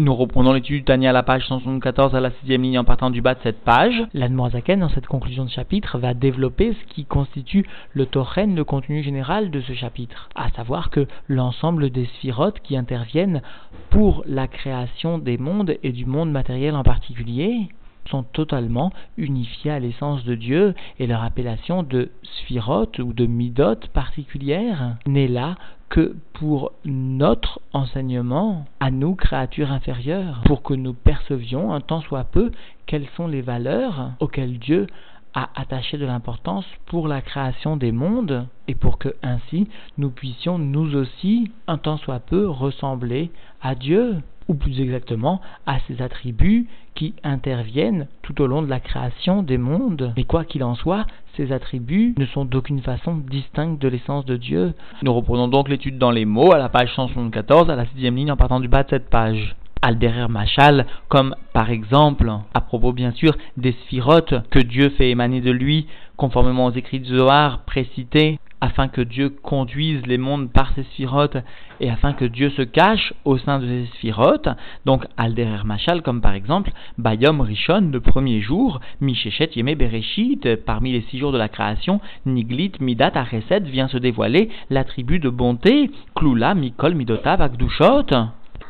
Nous reprenons l'étude Tania à la page 174 à la sixième ligne en partant du bas de cette page. L'Admoazaken, dans cette conclusion de chapitre, va développer ce qui constitue le torren, le contenu général de ce chapitre, à savoir que l'ensemble des sphirotes qui interviennent pour la création des mondes et du monde matériel en particulier sont totalement unifiés à l'essence de Dieu et leur appellation de sphirote ou de midot particulière n'est là que pour notre enseignement, à nous, créatures inférieures, pour que nous percevions un tant soit peu quelles sont les valeurs auxquelles Dieu a attaché de l'importance pour la création des mondes et pour que ainsi nous puissions nous aussi un tant soit peu ressembler à Dieu ou plus exactement à ses attributs qui interviennent tout au long de la création des mondes. Mais quoi qu'il en soit, ces attributs ne sont d'aucune façon distincts de l'essence de Dieu. Nous reprenons donc l'étude dans les mots à la page 174, à la sixième ligne en partant du bas de cette page. Alderer Machal, comme par exemple, à propos bien sûr des sphirotes que Dieu fait émaner de lui, conformément aux écrits de Zohar précités, afin que Dieu conduise les mondes par ses sphirotes et afin que Dieu se cache au sein de ces sphirotes. Donc, Alderer Machal, comme par exemple, Bayom Rishon, le premier jour, Mishechet Yeme Bereshit, parmi les six jours de la création, Niglit Midat Areset vient se dévoiler l'attribut de bonté, Klula Mikol Midotav Akdushot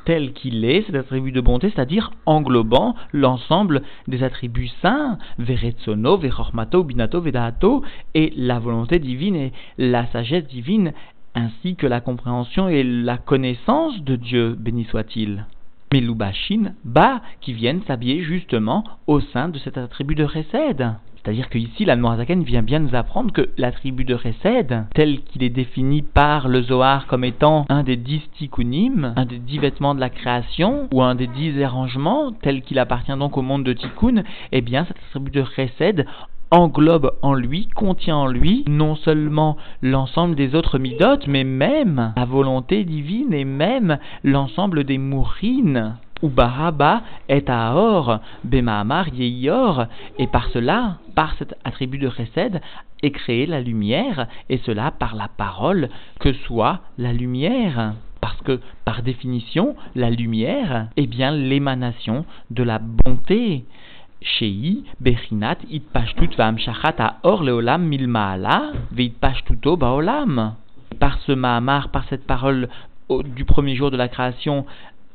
tel qu'il est, cet attribut de bonté, c'est-à-dire englobant l'ensemble des attributs saints, Veretsono, Verormato, Binato, Vedato, et la volonté divine et la sagesse divine, ainsi que la compréhension et la connaissance de Dieu, béni soit-il. Mais l'Ubashin, bas, qui viennent s'habiller justement au sein de cet attribut de Récède. C'est-à-dire qu'ici, la Noirzaken vient bien nous apprendre que l'attribut de Resed, tel qu'il est défini par le Zohar comme étant un des dix tikkunim, un des dix vêtements de la création, ou un des dix arrangements, tel qu'il appartient donc au monde de tikkun, eh bien cet attribut de Resed englobe en lui, contient en lui non seulement l'ensemble des autres midotes, mais même la volonté divine et même l'ensemble des mourines Ubaraba est Aor, Bemaamar Yeior, et par cela, par cet attribut de Chesed, est créée la lumière, et cela par la parole que soit la lumière. Parce que, par définition, la lumière est bien l'émanation de la bonté. Shei, Itpashtut Vamshachat Aor Leolam Milmaala, Veitpashtuto Baolam. Par ce Mahamar, par cette parole du premier jour de la création,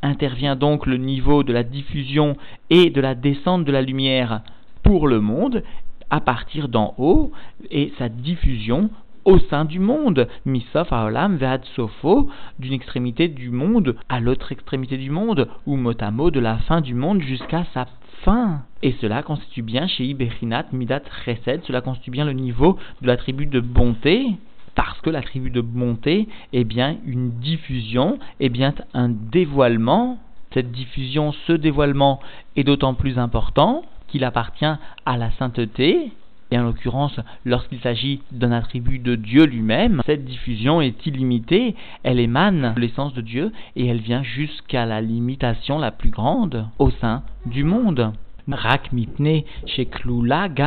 intervient donc le niveau de la diffusion et de la descente de la lumière pour le monde à partir d'en haut et sa diffusion au sein du monde, misof aolam ve'ad sofo, d'une extrémité du monde à l'autre extrémité du monde, ou motamo de la fin du monde jusqu'à sa fin. Et cela constitue bien chez Iberinat Midat Chesed, cela constitue bien le niveau de l'attribut de bonté parce que l'attribut de bonté est bien une diffusion, est bien un dévoilement. Cette diffusion, ce dévoilement est d'autant plus important qu'il appartient à la sainteté, et en l'occurrence, lorsqu'il s'agit d'un attribut de Dieu lui-même, cette diffusion est illimitée, elle émane de l'essence de Dieu et elle vient jusqu'à la limitation la plus grande au sein du monde. Rak mipne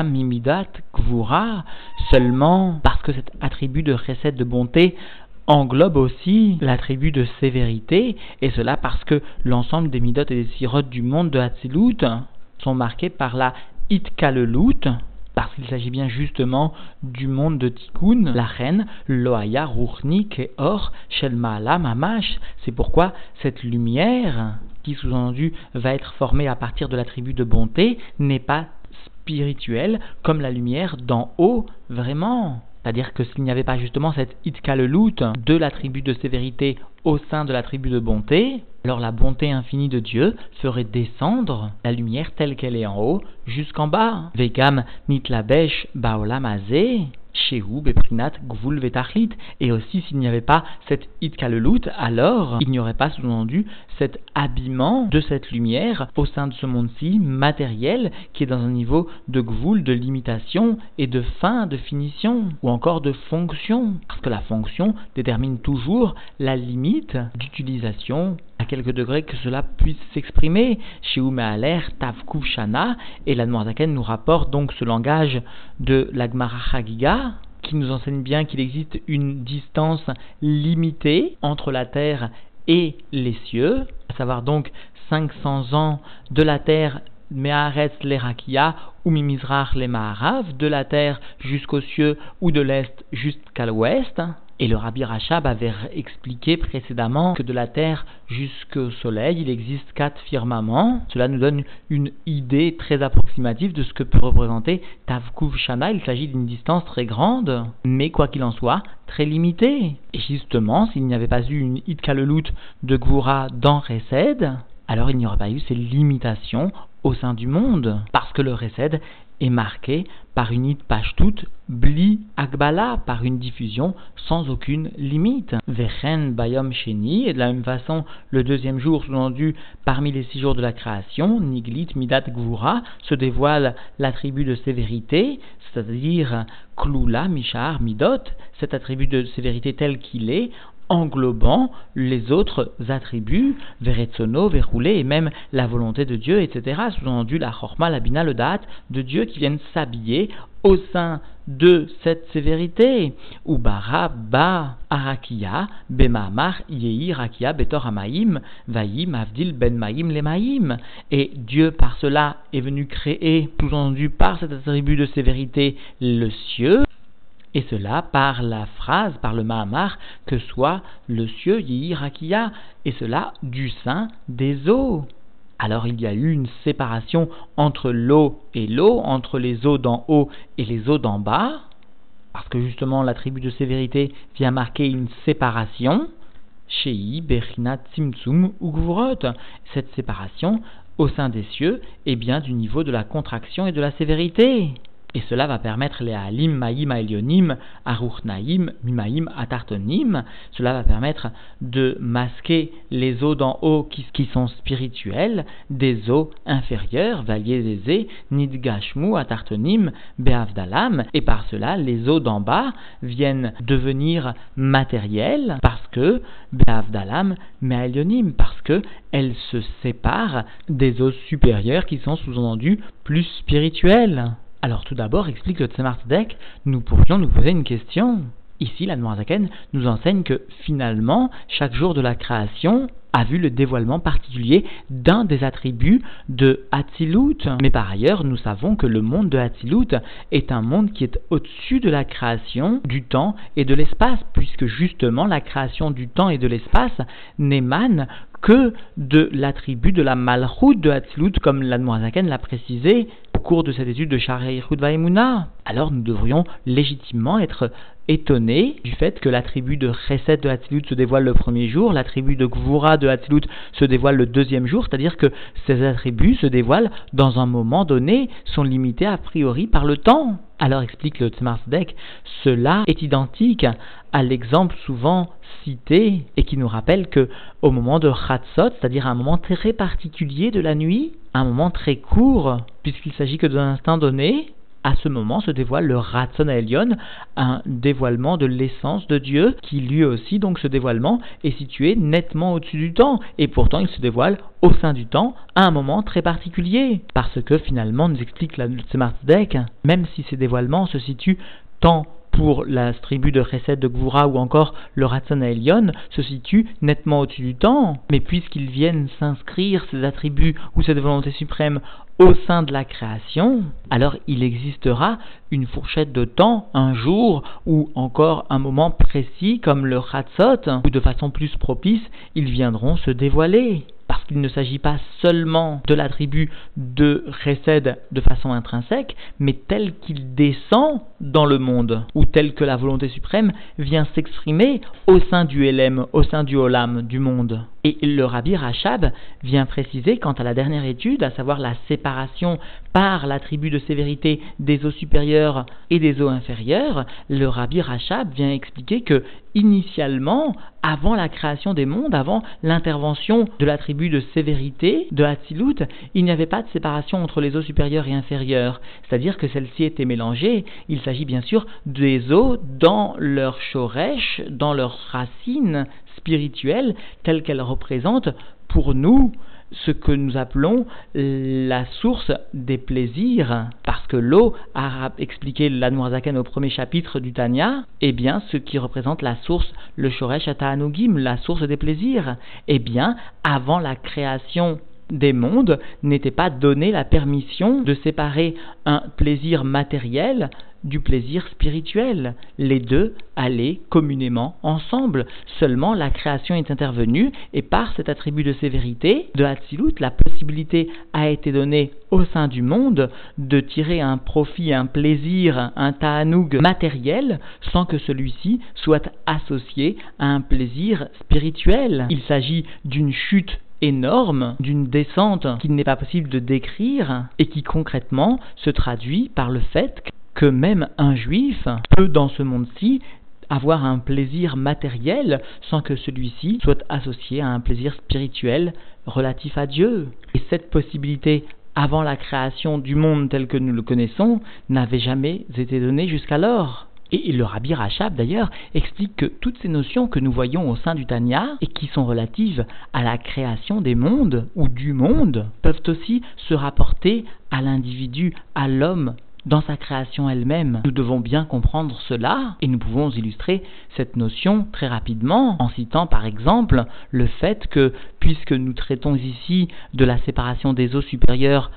mimidat seulement parce que cet attribut de recette de bonté englobe aussi l'attribut de sévérité, et cela parce que l'ensemble des midot et des sirotes du monde de Hatzilut sont marqués par la itkalelut, parce qu'il s'agit bien justement du monde de Tikkun, la reine, Loaya, Ruchnik et Or, Shelmaala, Mamash. C'est pourquoi cette lumière, qui sous-entendu va être formée à partir de l'attribut de bonté, n'est pas spirituelle comme la lumière d'en haut, vraiment. C'est-à-dire que s'il n'y avait pas justement cette itkalelut de l'attribut de sévérité au sein de l'attribut de bonté, alors la bonté infinie de Dieu ferait descendre la lumière telle qu'elle est en haut jusqu'en bas. Vegam nitlabesh baolamazé. Et aussi, s'il n'y avait pas cette Itkalelut, alors il n'y aurait pas sous-entendu cet habillement de cette lumière au sein de ce monde-ci matériel qui est dans un niveau de Gvul, de limitation et de fin, de finition ou encore de fonction. Parce que la fonction détermine toujours la limite d'utilisation à quelques degrés que cela puisse s'exprimer. Chez l'air Tavku Shana, et la Noirzaken nous rapporte donc ce langage de l'Agmara Chagiga, qui nous enseigne bien qu'il existe une distance limitée entre la terre et les cieux, à savoir donc 500 ans de la terre Meharetz l'Erakia ou Mimizrach les Maharav, de la terre jusqu'aux cieux ou de l'est jusqu'à l'ouest. Et le Rabbi Rachab avait expliqué précédemment que de la Terre jusqu'au Soleil, il existe quatre firmaments. Cela nous donne une idée très approximative de ce que peut représenter Tavkuv Shana. Il s'agit d'une distance très grande, mais quoi qu'il en soit, très limitée. Et justement, s'il n'y avait pas eu une Itkalelut de Gvura dans Resed, alors il n'y aurait pas eu ces limitations au sein du monde, parce que le Resed est marqué par une toute bli akbala, par une diffusion sans aucune limite. Vechen bayom sheni, et de la même façon, le deuxième jour, sous-entendu parmi les six jours de la création, niglit midat gvura, se dévoile l'attribut de sévérité, c'est-à-dire klula mishar midot, cet attribut de sévérité tel qu'il est, englobant les autres attributs, Veretsono, Verroulé, et même la volonté de Dieu, etc. Sous-entendu la Chorma, la Bina, le Date de Dieu qui viennent s'habiller au sein de cette sévérité. Ubara, Ba, Arakia, Bemamar, Yehi, Rakia, Betor Amaim, Vaïm, Avdil, Ben Maïm, Lemaïm. Et Dieu, par cela, est venu créer, sous-entendu par cet attribut de sévérité, le cieux, et cela par la phrase, par le Mahamar, que soit le cieux Yihirakia, et cela du sein des eaux. Alors il y a eu une séparation entre l'eau et l'eau, entre les eaux d'en haut et les eaux d'en bas, parce que justement l'attribut de sévérité vient marquer une séparation. Shei, Berina, Tzimtzum ou Cette séparation au sein des cieux est bien du niveau de la contraction et de la sévérité. Et cela va permettre les Halim, Maïm, Aelionim, Aruchnaïm, Mimaïm, Atartonim. Cela va permettre de masquer les eaux d'en haut qui, sont spirituelles des eaux inférieures, Valier Nidgashmu, Atartonim, Beavdalam. Et par cela, les eaux d'en bas viennent devenir matérielles parce que Beavdalam, Me'aelionim, parce que elles se séparent des eaux supérieures qui sont sous-entendues plus spirituelles. Alors tout d'abord, explique le Tzemar nous pourrions nous poser une question. Ici, la Noirzaken nous enseigne que finalement, chaque jour de la création a vu le dévoilement particulier d'un des attributs de Hatzilut. Mais par ailleurs, nous savons que le monde de Hatzilut est un monde qui est au-dessus de la création du temps et de l'espace, puisque justement la création du temps et de l'espace n'émane que de l'attribut de la malroute de Hatzilut, comme la l'a précisé au cours de cette étude de Shari Vaimuna. Alors nous devrions légitimement être étonnés du fait que l'attribut de Chesed de Hatzilut se dévoile le premier jour, l'attribut de Gvura de Hatzilut se dévoile le deuxième jour, c'est-à-dire que ces attributs se dévoilent dans un moment donné, sont limités a priori par le temps. Alors explique le Tzemar cela est identique à l'exemple souvent cité et qui nous rappelle que au moment de Chatzot, c'est-à-dire un moment très particulier de la nuit, un moment très court, puisqu'il s'agit que d'un instant donné, à ce moment se dévoile le Ratson Elion, un dévoilement de l'essence de Dieu, qui lui aussi, donc ce dévoilement, est situé nettement au-dessus du temps, et pourtant il se dévoile au sein du temps à un moment très particulier. Parce que finalement, nous explique la Deck, même si ces dévoilements se situent tant pour la tribu de Chesed de Gvura ou encore le Ratzon Elion se situe nettement au-dessus du temps. Mais puisqu'ils viennent s'inscrire, ces attributs ou cette volonté suprême, au sein de la création, alors il existera une fourchette de temps, un jour ou encore un moment précis comme le Chatzot, où de façon plus propice, ils viendront se dévoiler parce qu'il ne s'agit pas seulement de l'attribut de Chesed de façon intrinsèque, mais tel qu'il descend dans le monde, ou tel que la volonté suprême vient s'exprimer au sein du Elem, au sein du Olam, du monde. Et le Rabbi Rachab vient préciser quant à la dernière étude, à savoir la séparation par l'attribut de sévérité des eaux supérieures et des eaux inférieures, le Rabbi Rachab vient expliquer que initialement, avant la création des mondes, avant l'intervention de l'attribut de sévérité de Hatzilut, il n'y avait pas de séparation entre les eaux supérieures et inférieures, c'est-à-dire que celles-ci étaient mélangées. Il s'agit bien sûr des eaux dans leur shoresh, dans leurs racines spirituelles, telles qu'elles représentent pour nous ce que nous appelons la source des plaisirs, parce que l'eau, a expliqué l'Anmoazaken au premier chapitre du Tanya, est bien ce qui représente la source, le Shoresh Ataanugim, la source des plaisirs. Eh bien, avant la création des mondes n'était pas donné la permission de séparer un plaisir matériel du plaisir spirituel. Les deux allaient communément ensemble. Seulement la création est intervenue et par cet attribut de sévérité de Hatzilut, la possibilité a été donnée au sein du monde de tirer un profit, un plaisir, un ta'anoug matériel sans que celui-ci soit associé à un plaisir spirituel. Il s'agit d'une chute énorme, d'une descente qu'il n'est pas possible de décrire et qui concrètement se traduit par le fait que même un juif peut dans ce monde-ci avoir un plaisir matériel sans que celui-ci soit associé à un plaisir spirituel relatif à Dieu. Et cette possibilité avant la création du monde tel que nous le connaissons n'avait jamais été donnée jusqu'alors. Et le Rabbi Rachab, d'ailleurs, explique que toutes ces notions que nous voyons au sein du Tanya et qui sont relatives à la création des mondes ou du monde peuvent aussi se rapporter à l'individu, à l'homme dans sa création elle-même. Nous devons bien comprendre cela et nous pouvons illustrer cette notion très rapidement en citant par exemple le fait que puisque nous traitons ici de la séparation des eaux supérieures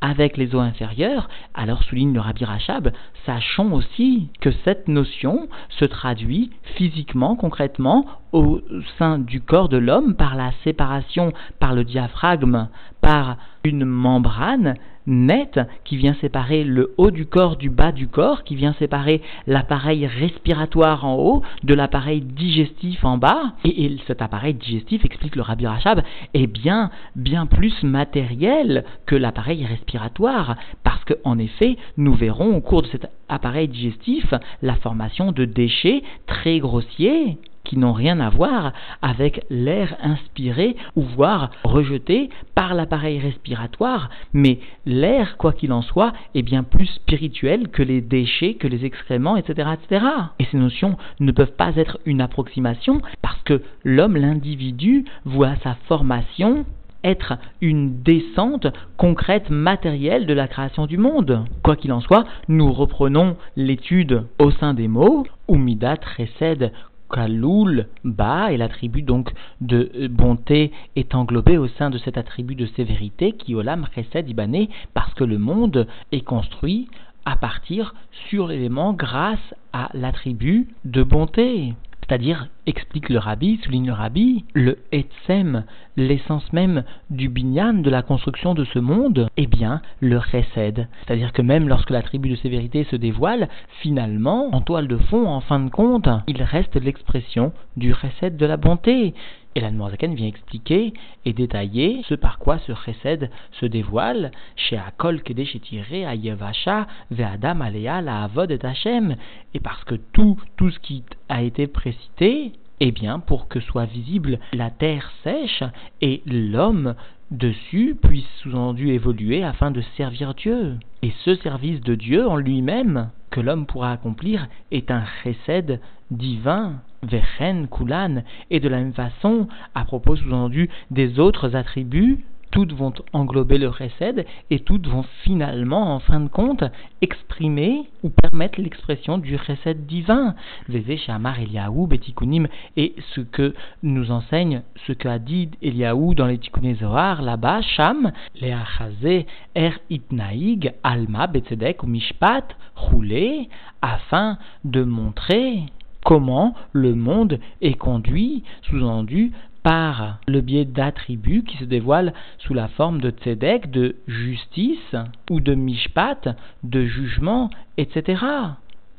avec les eaux inférieures, alors souligne le Rabbi Rachab, sachons aussi que cette notion se traduit physiquement, concrètement, au sein du corps de l'homme par la séparation par le diaphragme, par une membrane nette qui vient séparer le haut du corps du bas du corps, qui vient séparer l'appareil respiratoire en haut de l'appareil digestif en bas. Et, cet appareil digestif, explique le Rabbi Rachab, est bien, bien plus matériel que l'appareil respiratoire, parce qu'en effet, nous verrons au cours de cet appareil digestif la formation de déchets très grossiers qui n'ont rien à voir avec l'air inspiré ou voire rejeté par l'appareil respiratoire, mais l'air, quoi qu'il en soit, est bien plus spirituel que les déchets, que les excréments, etc., etc. Et ces notions ne peuvent pas être une approximation parce que l'homme, l'individu, voit sa formation être une descente concrète, matérielle de la création du monde. Quoi qu'il en soit, nous reprenons l'étude au sein des mots. Umida précède Kaloul, Ba, et l'attribut donc de bonté est englobé au sein de cet attribut de sévérité qui Olam précède Ibané parce que le monde est construit à partir sur l'élément grâce à l'attribut de bonté. C'est-à-dire, explique le rabbi, souligne le rabbi, le etsem, l'essence même du binyan, de la construction de ce monde, eh bien, le chesed. C'est-à-dire que même lorsque la tribu de sévérité se dévoile, finalement, en toile de fond, en fin de compte, il reste l'expression du chesed de la bonté. Et la vient expliquer et détailler ce par quoi ce chesed se dévoile chez Akol Kedeshetiré, à Yevasha, Ve'adam Alea, la Avod et Hashem. Et parce que tout, tout ce qui a été précité, eh bien, pour que soit visible la terre sèche et l'homme dessus puisse sous-entendu évoluer afin de servir Dieu. Et ce service de Dieu en lui-même que l'homme pourra accomplir est un chesed divin, vechen, kulan, et de la même façon, à propos sous-entendu des autres attributs toutes vont englober le recède et toutes vont finalement, en fin de compte, exprimer ou permettre l'expression du recède divin. Vévé Shamar Eliaou Betikunim et ce que nous enseigne, ce qu'a dit Eliaou dans les Tikkuné Zohar, là-bas, Sham, Leachazé, Er Itnaïg, Alma, Betzedek ou Mishpat, roulé, afin de montrer comment le monde est conduit, sous-entendu, par le biais d'attributs qui se dévoilent sous la forme de tzedek, de justice, ou de mishpat, de jugement, etc.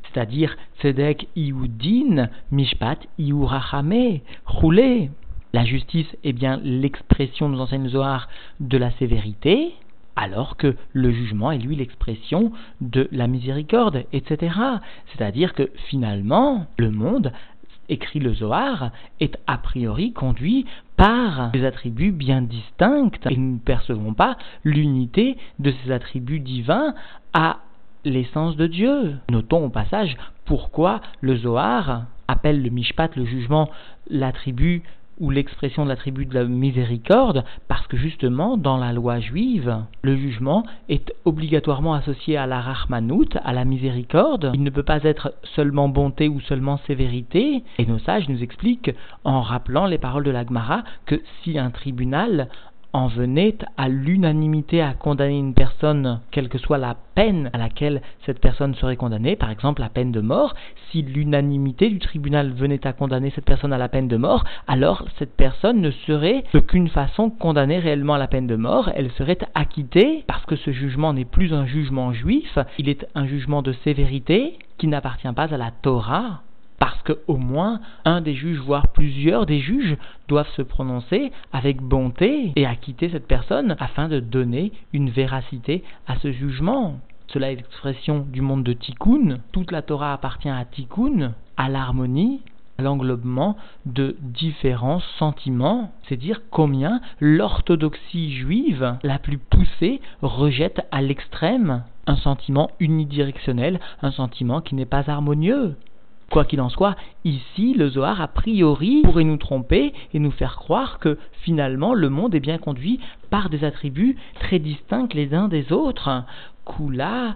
C'est-à-dire tzedek iudin, mishpat iurachame, roulé. La justice est bien l'expression, nous enseigne Zohar, de la sévérité, alors que le jugement est lui l'expression de la miséricorde, etc. C'est-à-dire que finalement, le monde écrit le Zohar, est a priori conduit par des attributs bien distincts et nous ne percevons pas l'unité de ces attributs divins à l'essence de Dieu. Notons au passage pourquoi le Zohar appelle le Mishpat, le jugement, l'attribut ou l'expression de l'attribut de la miséricorde, parce que justement, dans la loi juive, le jugement est obligatoirement associé à la rachmanout, à la miséricorde. Il ne peut pas être seulement bonté ou seulement sévérité. Et nos sages nous expliquent, en rappelant les paroles de l'Agmara, que si un tribunal en venait à l'unanimité à condamner une personne, quelle que soit la peine à laquelle cette personne serait condamnée, par exemple la peine de mort, si l'unanimité du tribunal venait à condamner cette personne à la peine de mort, alors cette personne ne serait d'aucune façon condamnée réellement à la peine de mort, elle serait acquittée parce que ce jugement n'est plus un jugement juif, il est un jugement de sévérité qui n'appartient pas à la Torah, parce qu'au moins un des juges, voire plusieurs des juges, doivent se prononcer avec bonté et acquitter cette personne afin de donner une véracité à ce jugement. Cela est l'expression du monde de Tikkun. Toute la Torah appartient à Tikkun, à l'harmonie, à l'englobement de différents sentiments. C'est dire combien l'orthodoxie juive la plus poussée rejette à l'extrême un sentiment unidirectionnel, un sentiment qui n'est pas harmonieux. Quoi qu'il en soit, ici, le Zohar, a priori, pourrait nous tromper et nous faire croire que finalement le monde est bien conduit par des attributs très distincts les uns des autres. Kula,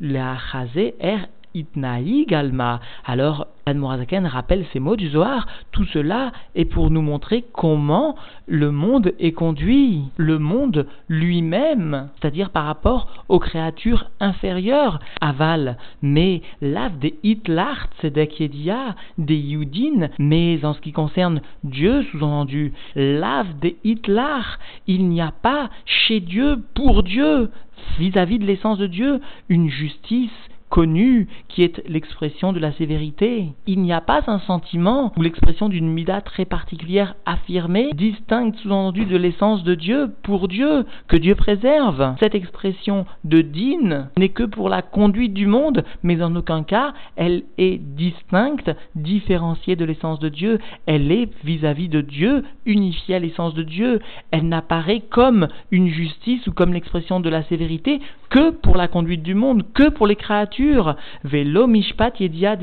la er Itnaï Galma. Alors, Morazaken rappelle ces mots du Zohar. Tout cela est pour nous montrer comment le monde est conduit. Le monde lui-même, c'est-à-dire par rapport aux créatures inférieures. Aval, mais lave des Hitlart, Yedia, des Yudin, mais en ce qui concerne Dieu, sous-entendu, lave des Hitlar, il n'y a pas chez Dieu, pour Dieu, vis-à-vis -vis de l'essence de Dieu, une justice connu, qui est l'expression de la sévérité. Il n'y a pas un sentiment ou l'expression d'une mida très particulière affirmée, distincte sous-entendu de l'essence de Dieu, pour Dieu, que Dieu préserve. Cette expression de din n'est que pour la conduite du monde, mais en aucun cas elle est distincte, différenciée de l'essence de Dieu. Elle est vis-à-vis de Dieu, unifiée à l'essence de Dieu. Elle n'apparaît comme une justice ou comme l'expression de la sévérité que pour la conduite du monde, que pour les créatures. Velo mishpat yedia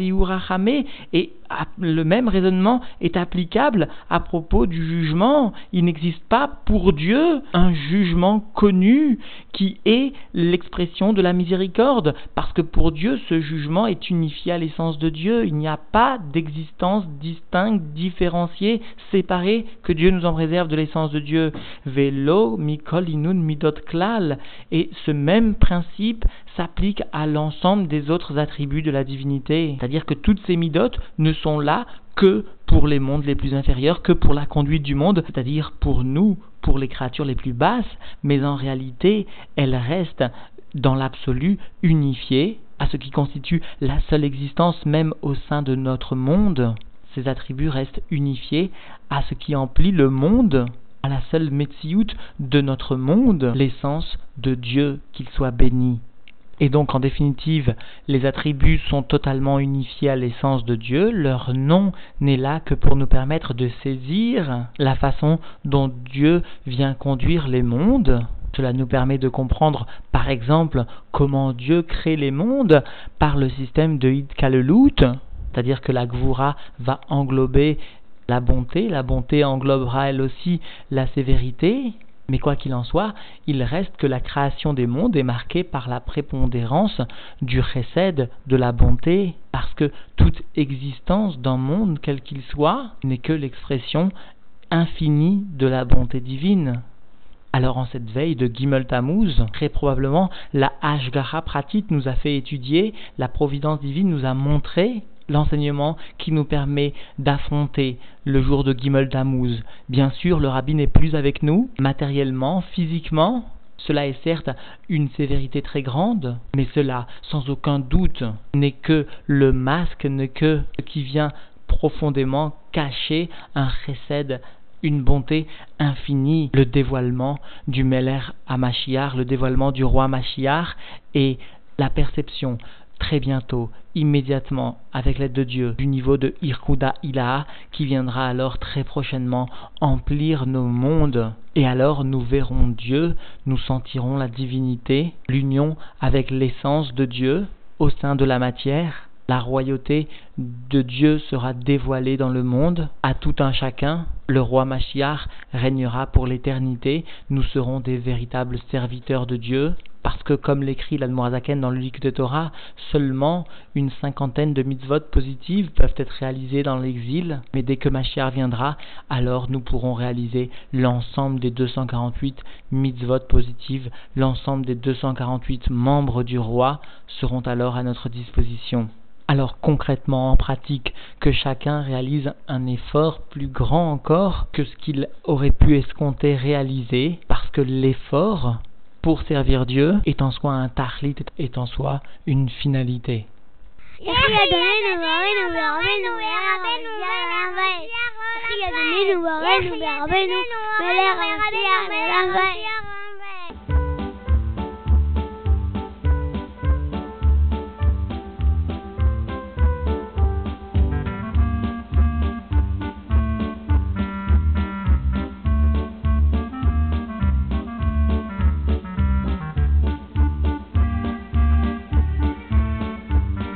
et le même raisonnement est applicable à propos du jugement. Il n'existe pas pour Dieu un jugement connu qui est l'expression de la miséricorde, parce que pour Dieu, ce jugement est unifié à l'essence de Dieu. Il n'y a pas d'existence distincte, différenciée, séparée, que Dieu nous en réserve de l'essence de Dieu. Velo mikol inun midot klal. Et ce même principe s'applique à l'ensemble des autres attributs de la divinité. C'est-à-dire que toutes ces midotes ne sont là que pour les mondes les plus inférieurs, que pour la conduite du monde, c'est-à-dire pour nous, pour les créatures les plus basses, mais en réalité, elles restent dans l'absolu unifiées à ce qui constitue la seule existence même au sein de notre monde. Ces attributs restent unifiés à ce qui emplit le monde, à la seule Metsiout de notre monde, l'essence de Dieu, qu'il soit béni. Et donc, en définitive, les attributs sont totalement unifiés à l'essence de Dieu. Leur nom n'est là que pour nous permettre de saisir la façon dont Dieu vient conduire les mondes. Cela nous permet de comprendre, par exemple, comment Dieu crée les mondes par le système de Hidkalelut, c'est-à-dire que la Gvura va englober la bonté, la bonté englobera elle aussi la sévérité, mais quoi qu'il en soit, il reste que la création des mondes est marquée par la prépondérance du chesed, de la bonté, parce que toute existence d'un monde, quel qu'il soit, n'est que l'expression infinie de la bonté divine. Alors en cette veille de Gimel Tammuz, très probablement la Ashgara Pratit nous a fait étudier, la providence divine nous a montré l'enseignement qui nous permet d'affronter le jour de Gimel Tammuz. Bien sûr, le rabbi n'est plus avec nous, matériellement, physiquement. Cela est certes une sévérité très grande, mais cela, sans aucun doute, n'est que le masque, n'est que ce qui vient profondément cacher un chesed une bonté infinie, le dévoilement du Meler à Machiar, le dévoilement du roi Machiar et la perception très bientôt, immédiatement, avec l'aide de Dieu, du niveau de Irkuda Ilaha, qui viendra alors très prochainement emplir nos mondes. Et alors nous verrons Dieu, nous sentirons la divinité, l'union avec l'essence de Dieu au sein de la matière. la royauté de Dieu sera dévoilée dans le monde à tout un chacun. Le roi Machiar régnera pour l'éternité. Nous serons des véritables serviteurs de Dieu. Parce que, comme l'écrit l'Admorazaken dans le livre de Torah, seulement une cinquantaine de mitzvot positives peuvent être réalisées dans l'exil. Mais dès que Machiar viendra, alors nous pourrons réaliser l'ensemble des 248 mitzvot positives, l'ensemble des 248 membres du roi seront alors à notre disposition. Alors concrètement, en pratique, que chacun réalise un effort plus grand encore que ce qu'il aurait pu escompter réaliser, parce que l'effort pour servir Dieu est en soi un tahlit, est en soi une finalité.